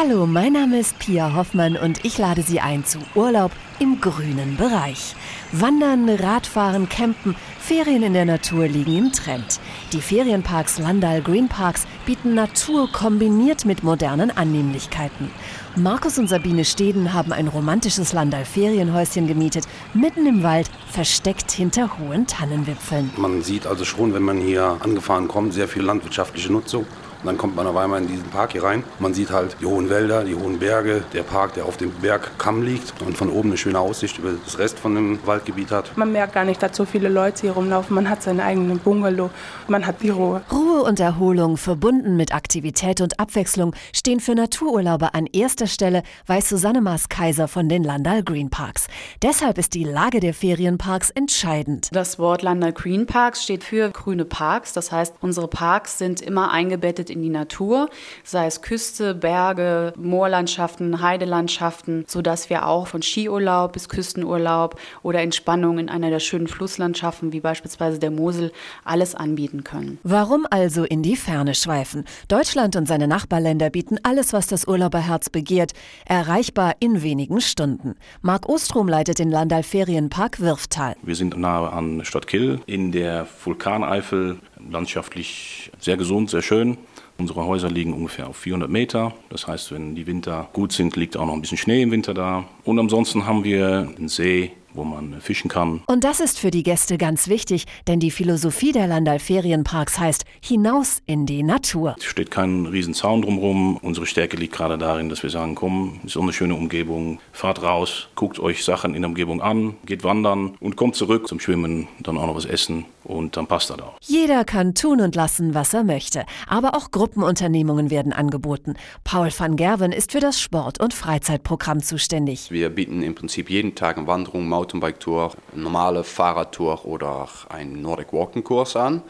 Hallo, mein Name ist Pia Hoffmann und ich lade Sie ein zu Urlaub im grünen Bereich. Wandern, Radfahren, Campen, Ferien in der Natur liegen im Trend. Die Ferienparks Landal Green Parks bieten Natur kombiniert mit modernen Annehmlichkeiten. Markus und Sabine Steden haben ein romantisches Landal Ferienhäuschen gemietet, mitten im Wald, versteckt hinter hohen Tannenwipfeln. Man sieht also schon, wenn man hier angefahren kommt, sehr viel landwirtschaftliche Nutzung. Und dann kommt man auf einmal in diesen Park hier rein. Man sieht halt die hohen Wälder, die hohen Berge, der Park, der auf dem Bergkamm liegt und von oben eine schöne Aussicht über das Rest von dem Waldgebiet hat. Man merkt gar nicht, dass so viele Leute hier rumlaufen. Man hat seinen eigenen Bungalow, man hat die Ruhe. Ruhe und Erholung, verbunden mit Aktivität und Abwechslung, stehen für Natururlauber an erster Stelle, weiß Susanne Maas-Kaiser von den Landal Green Parks. Deshalb ist die Lage der Ferienparks entscheidend. Das Wort Landal Green Parks steht für grüne Parks. Das heißt, unsere Parks sind immer eingebettet in die Natur, sei es Küste, Berge, Moorlandschaften, Heidelandschaften, sodass wir auch von Skiurlaub bis Küstenurlaub oder Entspannung in einer der schönen Flusslandschaften wie beispielsweise der Mosel alles anbieten können. Warum also in die Ferne schweifen? Deutschland und seine Nachbarländer bieten alles, was das Urlauberherz begehrt, erreichbar in wenigen Stunden. Marc Ostrom leitet den Landal Ferienpark Wirftal. Wir sind nahe an Stadt Kill in der Vulkaneifel, landschaftlich sehr gesund, sehr schön. Unsere Häuser liegen ungefähr auf 400 Meter. Das heißt, wenn die Winter gut sind, liegt auch noch ein bisschen Schnee im Winter da. Und ansonsten haben wir einen See, wo man fischen kann. Und das ist für die Gäste ganz wichtig, denn die Philosophie der Landal Ferienparks heißt hinaus in die Natur. Es steht kein riesen Zaun drumherum. Unsere Stärke liegt gerade darin, dass wir sagen, komm, ist so eine schöne Umgebung, fahrt raus, guckt euch Sachen in der Umgebung an, geht wandern und kommt zurück zum Schwimmen, dann auch noch was essen und dann passt das auch. Jeder kann tun und lassen, was er möchte. Aber auch Gruppenunternehmungen werden angeboten. Paul van Gerven ist für das Sport- und Freizeitprogramm zuständig. Wir bieten im Prinzip jeden Tag eine Wanderung, Mountainbike-Tour, normale Fahrradtour oder einen Nordic Walking Kurs an.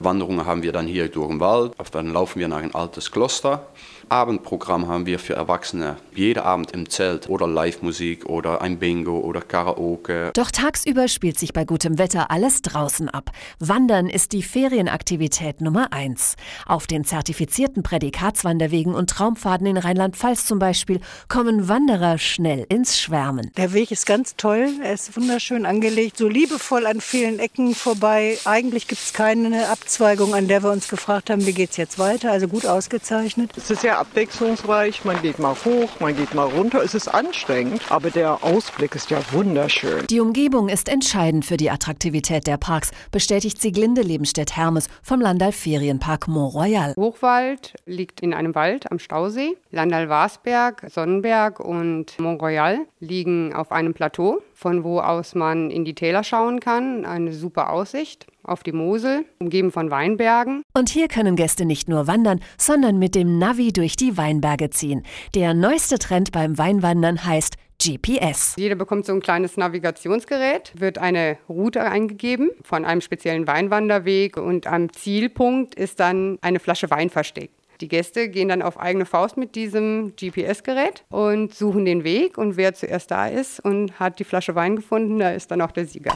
Wanderungen haben wir dann hier durch den Wald. Dann laufen wir nach ein altes Kloster. Abendprogramm haben wir für Erwachsene. Jeder Abend im Zelt oder Live-Musik oder ein Bingo oder Karaoke. Doch tagsüber spielt sich bei gutem Wetter alles draußen ab. Wandern ist die Ferienaktivität Nummer eins. Auf den zertifizierten Prädikatswanderwegen und Traumpfaden in Rheinland-Pfalz zum Beispiel kommen Wanderer schnell ins Schwärmen. Der Weg ist ganz toll. Er ist wunderschön angelegt, so liebevoll an vielen Ecken vorbei. Eigentlich gibt es keine Abzweigung, an der wir uns gefragt haben, wie geht es jetzt weiter. Also gut ausgezeichnet. Es ist sehr abwechslungsreich. Man geht mal hoch, man geht mal runter. Es ist anstrengend, aber der Ausblick ist ja wunderschön. Die Umgebung ist entscheidend für die Attraktivität der Parks, bestätigt Sieglinde Lebenstedt-Hermes vom Landal Ferienpark Mont-Royal. Hochwald liegt in einem Wald am Stausee. Landal-Warsberg, Sonnenberg und Mont-Royal liegen auf einem Plateau, von wo aus man in die Täler schauen kann. Eine super Aussicht auf die Mosel, umgeben von Weinbergen. Und hier können Gäste nicht nur wandern, sondern mit dem Navi durch die Weinberge ziehen. Der neueste Trend beim Weinwandern heißt GPS. Jeder bekommt so ein kleines Navigationsgerät, wird eine Route eingegeben von einem speziellen Weinwanderweg und am Zielpunkt ist dann eine Flasche Wein versteckt. Die Gäste gehen dann auf eigene Faust mit diesem GPS-Gerät und suchen den Weg und wer zuerst da ist und hat die Flasche Wein gefunden, da ist dann auch der Sieger.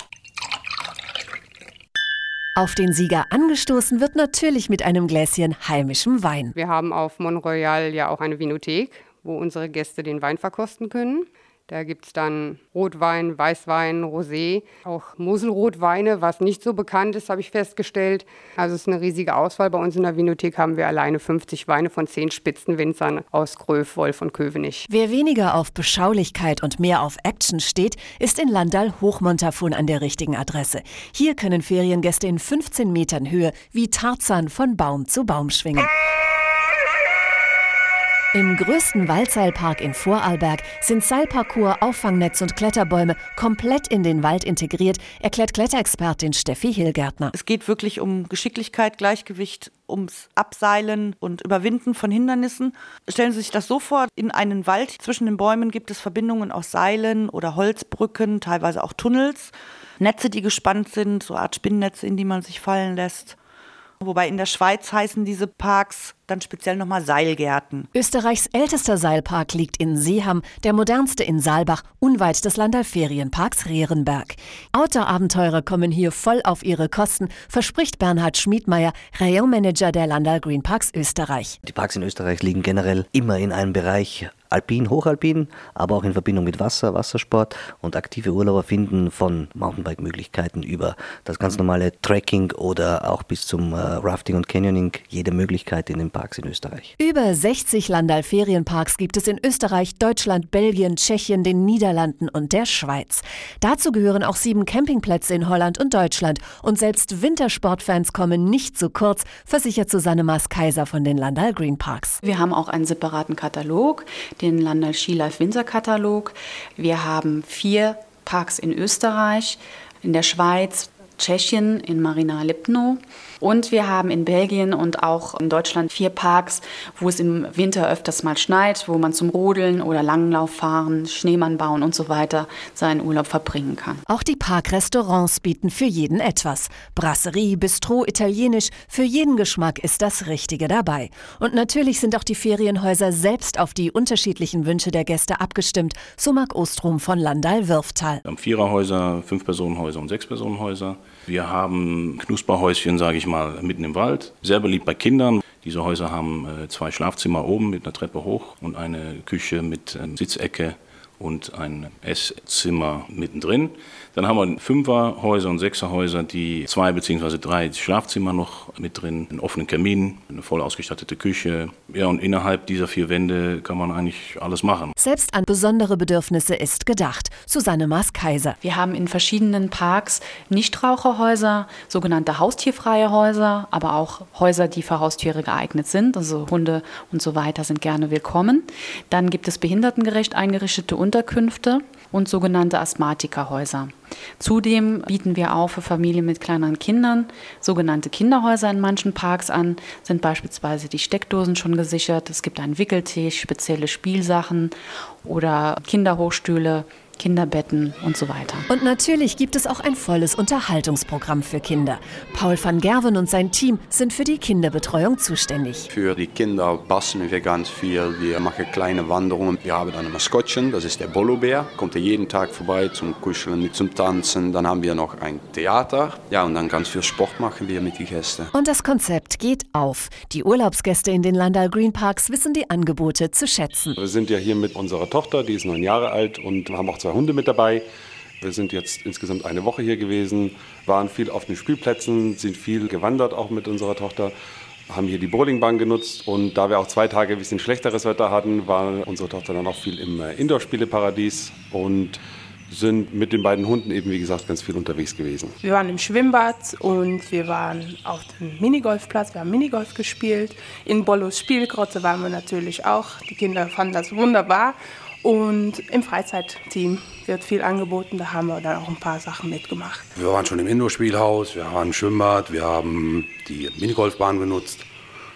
Auf den Sieger angestoßen wird natürlich mit einem Gläschen heimischem Wein. Wir haben auf Mont Royal ja auch eine Vinothek, wo unsere Gäste den Wein verkosten können. Da gibt es dann Rotwein, Weißwein, Rosé, auch Moselrotweine, was nicht so bekannt ist, habe ich festgestellt. Also es ist eine riesige Auswahl. Bei uns in der Vinothek haben wir alleine 50 Weine von zehn Spitzenwinzern aus Gröf, Wolf und Kövenich. Wer weniger auf Beschaulichkeit und mehr auf Action steht, ist in Landal Hochmontafon an der richtigen Adresse. Hier können Feriengäste in 15 Metern Höhe wie Tarzan von Baum zu Baum schwingen. Im größten Waldseilpark in Vorarlberg sind Seilparcours, Auffangnetz und Kletterbäume komplett in den Wald integriert, erklärt Kletterexpertin Steffi Hillgärtner. Es geht wirklich um Geschicklichkeit, Gleichgewicht, ums Abseilen und Überwinden von Hindernissen. Stellen Sie sich das so vor, in einen Wald zwischen den Bäumen gibt es Verbindungen aus Seilen oder Holzbrücken, teilweise auch Tunnels, Netze, die gespannt sind, so Art Spinnnetze, in die man sich fallen lässt. Wobei in der Schweiz heißen diese Parks dann speziell nochmal Seilgärten. Österreichs ältester Seilpark liegt in Seeham, der modernste in Saalbach, unweit des Landal-Ferienparks Rehrenberg. Outdoor-Abenteurer kommen hier voll auf ihre Kosten, verspricht Bernhard Schmiedmeier, Rayon-Manager der Landal Green Parks Österreich. Die Parks in Österreich liegen generell immer in einem Bereich alpin, hochalpin, aber auch in Verbindung mit Wasser, Wassersport und aktive Urlauber finden von Mountainbike-Möglichkeiten über das ganz normale Trekking oder auch bis zum äh, Rafting und Canyoning jede Möglichkeit in den Parks in Österreich. Über 60 Landal-Ferienparks gibt es in Österreich, Deutschland, Belgien, Tschechien, den Niederlanden und der Schweiz. Dazu gehören auch sieben Campingplätze in Holland und Deutschland. Und selbst Wintersportfans kommen nicht zu kurz, versichert Susanne Maas-Kaiser von den Landal Green Parks. Wir haben auch einen separaten Katalog, den Landal Ski Life Winter Katalog. Wir haben vier Parks in Österreich, in der Schweiz, Tschechien, in Marina Lipno und wir haben in Belgien und auch in Deutschland vier Parks, wo es im Winter öfters mal schneit, wo man zum Rodeln oder Langlauf fahren, Schneemann bauen und so weiter seinen Urlaub verbringen kann. Auch die Parkrestaurants bieten für jeden etwas. Brasserie, Bistro, Italienisch, für jeden Geschmack ist das Richtige dabei. Und natürlich sind auch die Ferienhäuser selbst auf die unterschiedlichen Wünsche der Gäste abgestimmt, so Marc Ostrom von Landal-Würftal. Wir haben Viererhäuser, Fünf-Personenhäuser und Sechs-Personenhäuser. Wir haben Knusperhäuschen, sage ich mal, mitten im Wald. Sehr beliebt bei Kindern. Diese Häuser haben äh, zwei Schlafzimmer oben mit einer Treppe hoch und eine Küche mit ähm, Sitzecke und ein Esszimmer mittendrin. Dann haben wir Fünferhäuser und Sechserhäuser, die zwei bzw. drei Schlafzimmer noch mit drin, einen offenen Kamin, eine voll ausgestattete Küche. Ja, und innerhalb dieser vier Wände kann man eigentlich alles machen. Selbst an besondere Bedürfnisse ist gedacht. Susanne Maas-Kaiser. Wir haben in verschiedenen Parks Nichtraucherhäuser, sogenannte haustierfreie Häuser, aber auch Häuser, die für Haustiere geeignet sind. Also Hunde und so weiter sind gerne willkommen. Dann gibt es behindertengerecht eingerichtete Unterkünfte und sogenannte Asthmatikerhäuser. Zudem bieten wir auch für Familien mit kleineren Kindern sogenannte Kinderhäuser in manchen Parks an, sind beispielsweise die Steckdosen schon gesichert. Es gibt einen Wickeltisch, spezielle Spielsachen oder Kinderhochstühle, Kinderbetten und so weiter. Und natürlich gibt es auch ein volles Unterhaltungsprogramm für Kinder. Paul van Gerven und sein Team sind für die Kinderbetreuung zuständig. Für die Kinder basteln wir ganz viel. Wir machen kleine Wanderungen. Wir haben dann ein Maskottchen, das ist der Bollobär. Kommt er jeden Tag vorbei zum Kuscheln, mit zum Tanzen. Dann haben wir noch ein Theater. Ja, und dann ganz viel Sport machen wir mit den Gästen. Und das Konzept geht auf. Die Urlaubsgäste in den Landal Green Parks wissen die Angebote zu schätzen. Wir sind ja hier mit unserer Tochter, die ist neun Jahre alt und haben auch zwei Hunde mit dabei. Wir sind jetzt insgesamt eine Woche hier gewesen, waren viel auf den Spielplätzen, sind viel gewandert auch mit unserer Tochter, haben hier die Bowlingbahn genutzt und da wir auch zwei Tage ein bisschen schlechteres Wetter hatten, war unsere Tochter dann auch viel im äh, Indoor-Spieleparadies und sind mit den beiden Hunden eben, wie gesagt, ganz viel unterwegs gewesen. Wir waren im Schwimmbad und wir waren auf dem Minigolfplatz. Wir haben Minigolf gespielt. In Bollos Spielgrotte waren wir natürlich auch. Die Kinder fanden das wunderbar. Und im Freizeitteam wird viel angeboten, da haben wir dann auch ein paar Sachen mitgemacht. Wir waren schon im Indoor-Spielhaus, wir waren im Schwimmbad, wir haben die Minigolfbahn benutzt.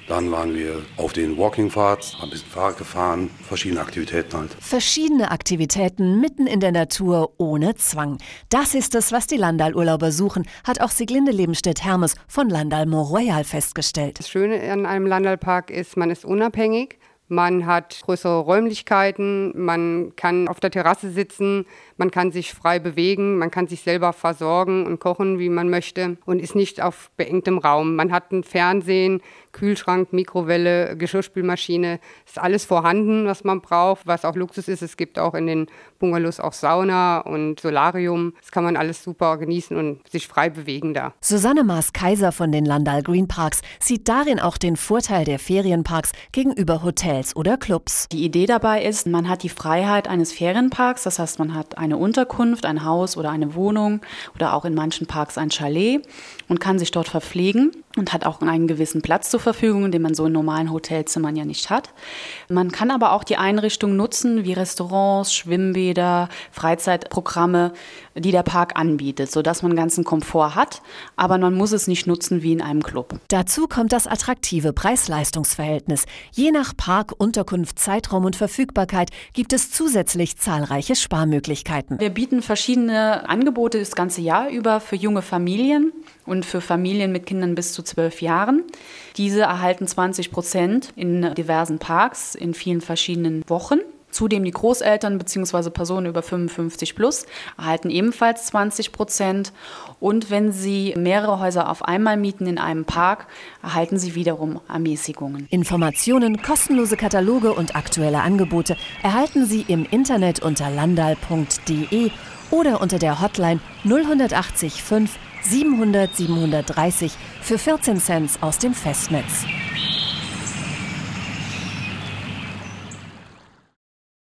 Dann waren wir auf den Walking-Pfads, haben ein bisschen Fahrrad gefahren, verschiedene Aktivitäten halt. Verschiedene Aktivitäten mitten in der Natur ohne Zwang. Das ist es, was die Landal-Urlauber suchen, hat auch Siglinde Lebenstedt-Hermes von Landal Mont Royal festgestellt. Das Schöne an einem Landalpark ist, man ist unabhängig. Man hat größere Räumlichkeiten, man kann auf der Terrasse sitzen, man kann sich frei bewegen, man kann sich selber versorgen und kochen, wie man möchte und ist nicht auf beengtem Raum. Man hat ein Fernsehen, Kühlschrank, Mikrowelle, Geschirrspülmaschine, ist alles vorhanden, was man braucht, was auch Luxus ist. Es gibt auch in den Bungalows auch Sauna und Solarium. Das kann man alles super genießen und sich frei bewegen da. Susanne Maas-Kaiser von den Landal Green Parks sieht darin auch den Vorteil der Ferienparks gegenüber Hotels oder Clubs. Die Idee dabei ist, man hat die Freiheit eines Ferienparks, das heißt, man hat eine Unterkunft, ein Haus oder eine Wohnung oder auch in manchen Parks ein Chalet und kann sich dort verpflegen und hat auch einen gewissen Platz zur Verfügung, den man so in normalen Hotelzimmern ja nicht hat. Man kann aber auch die Einrichtungen nutzen, wie Restaurants, Schwimmbäder, Freizeitprogramme, die der Park anbietet, sodass man ganzen Komfort hat, aber man muss es nicht nutzen wie in einem Club. Dazu kommt das attraktive Preis-Leistungs-Verhältnis. Je nach Park, Unterkunft, Zeitraum und Verfügbarkeit gibt es zusätzlich zahlreiche Sparmöglichkeiten. Wir bieten verschiedene Angebote das ganze Jahr über für junge Familien und für Familien mit Kindern bis zu zwölf Jahren. Die Diese erhalten 20 Prozent in diversen Parks in vielen verschiedenen Wochen. Zudem die Großeltern bzw. Personen über 55 plus erhalten ebenfalls 20 Prozent. Und wenn sie mehrere Häuser auf einmal mieten in einem Park, erhalten sie wiederum Ermäßigungen. Informationen, kostenlose Kataloge und aktuelle Angebote erhalten Sie im Internet unter landal.de oder unter der Hotline 0180 5 700 730 für 14 Cent aus dem Festnetz.